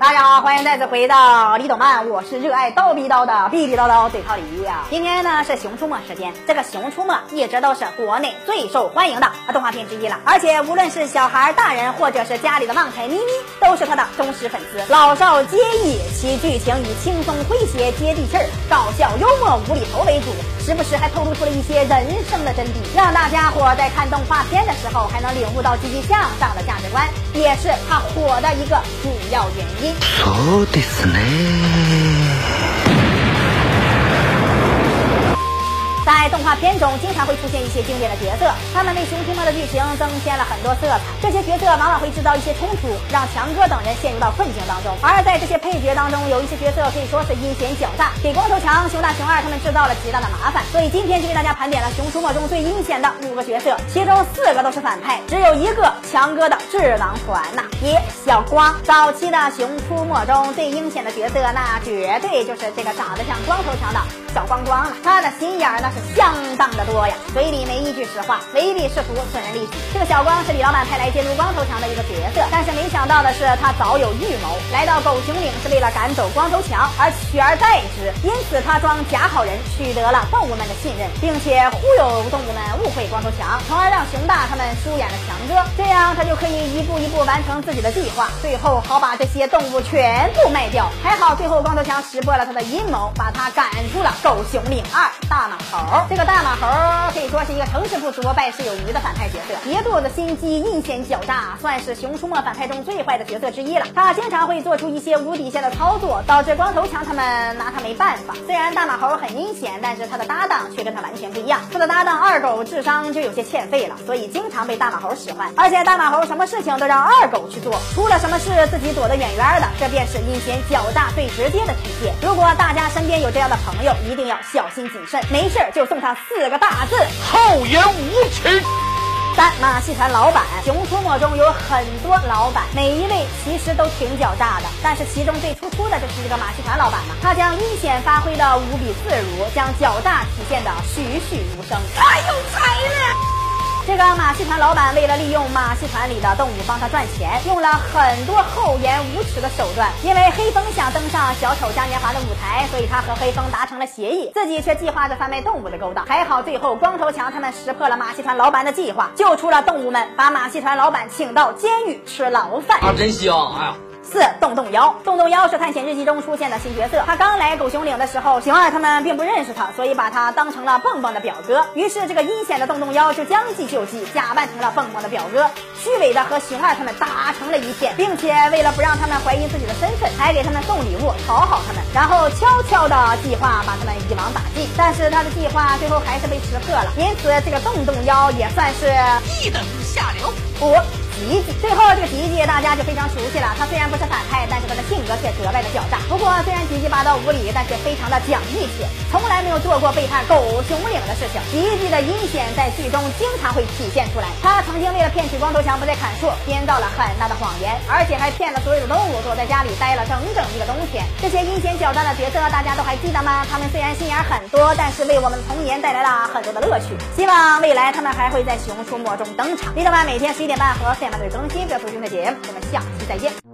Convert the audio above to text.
大家好，欢迎再次回到李动漫，我是热爱叨逼叨的逼逼叨叨嘴套李呀。今天呢是《熊出没》时间，这个《熊出没》一直都是国内最受欢迎的动画片之一了。而且无论是小孩、大人，或者是家里的旺财咪咪，都是他的忠实粉丝，老少皆宜。其剧情以轻松诙谐、接地气儿、搞笑幽默、无厘头为主，时不时还透露出了一些人生的真谛，让大家伙在看动画片的时候还能领悟到积极向上的价值观，也是他火的一个主要原因。そうですね。动画片中，经常会出现一些经典的角色，他们为《熊出没》的剧情增添了很多色彩。这些角色往往会制造一些冲突，让强哥等人陷入到困境当中。而在这些配角当中，有一些角色可以说是阴险狡诈，给光头强、熊大、熊二他们制造了极大的麻烦。所以今天就为大家盘点了《熊出没》中最阴险的五个角色，其中四个都是反派，只有一个强哥的智囊团呐。一小光，早期的《熊出没》中最阴险的角色，那绝对就是这个长得像光头强的小光光了。他的心眼儿那是。相当的多呀，嘴里没一句实话，唯利是图，损人利己。这个小光是李老板派来监督光头强的一个角色，但是没想到的是，他早有预谋，来到狗熊岭是为了赶走光头强而取而代之，因此他装假好人，取得了动物们的信任，并且忽悠动物们误会光头强，从而让熊大他们疏远了强哥，这样他就可以一步一步完成自己的计划，最后好把这些动物全部卖掉。还好最后光头强识破了他的阴谋，把他赶出了狗熊岭二大马猴。这个大马猴可以说是一个成事不足败事有余的反派角色，一肚子心机，阴险狡诈，算是《熊出没》反派中最坏的角色之一了。他经常会做出一些无底线的操作，导致光头强他们拿他没办法。虽然大马猴很阴险，但是他的搭档却跟他完全不一样。他的搭档二狗智商就有些欠费了，所以经常被大马猴使唤。而且大马猴什么事情都让二狗去做，出了什么事自己躲得远远的，这便是阴险狡诈最直接的体现。如果大家身边有这样的朋友，一定要小心谨慎，没事就送他。四个大字：厚颜无耻。三马戏团老板，《熊出没》中有很多老板，每一位其实都挺狡诈的，但是其中最突出的就是这个马戏团老板了。他将阴险发挥的无比自如，将狡诈体现的栩栩如生，太有才了。这个马戏团老板为了利用马戏团里的动物帮他赚钱，用了很多厚颜无耻的手段。因为黑风想登上小丑嘉年华的舞台，所以他和黑风达成了协议，自己却计划着贩卖动物的勾当。还好最后光头强他们识破了马戏团老板的计划，救出了动物们，把马戏团老板请到监狱吃牢饭。啊，真香！哎呀。四洞洞妖，洞洞妖是探险日记中出现的新角色。他刚来狗熊岭的时候，熊二他们并不认识他，所以把他当成了蹦蹦的表哥。于是这个阴险的洞洞妖就将计就计，假扮成了蹦蹦的表哥，虚伪的和熊二他们打成了一片，并且为了不让他们怀疑自己的身份，还给他们送礼物讨好他们，然后悄悄的计划把他们一网打尽。但是他的计划最后还是被识破了，因此这个洞洞妖也算是一等下流。五。吉吉，最后这个吉吉大家就非常熟悉了。他虽然不是反派，但是他的性格却格外的狡诈。不过虽然吉吉霸道无理，但是非常的讲义气，从来没有做过背叛狗熊岭的事情。吉吉的阴险在剧中经常会体现出来。他曾经为了骗取光头强不再砍树，编造了很大的谎言，而且还骗了所有的动物，躲在家里待了整整一个冬天。这些阴险狡诈的角色大家都还记得吗？他们虽然心眼很多，但是为我们的童年带来了很多的乐趣。希望未来他们还会在熊出没中登场。李德曼每天十一点半和。慢慢的更新，不要错过新的节目，我们下期再见。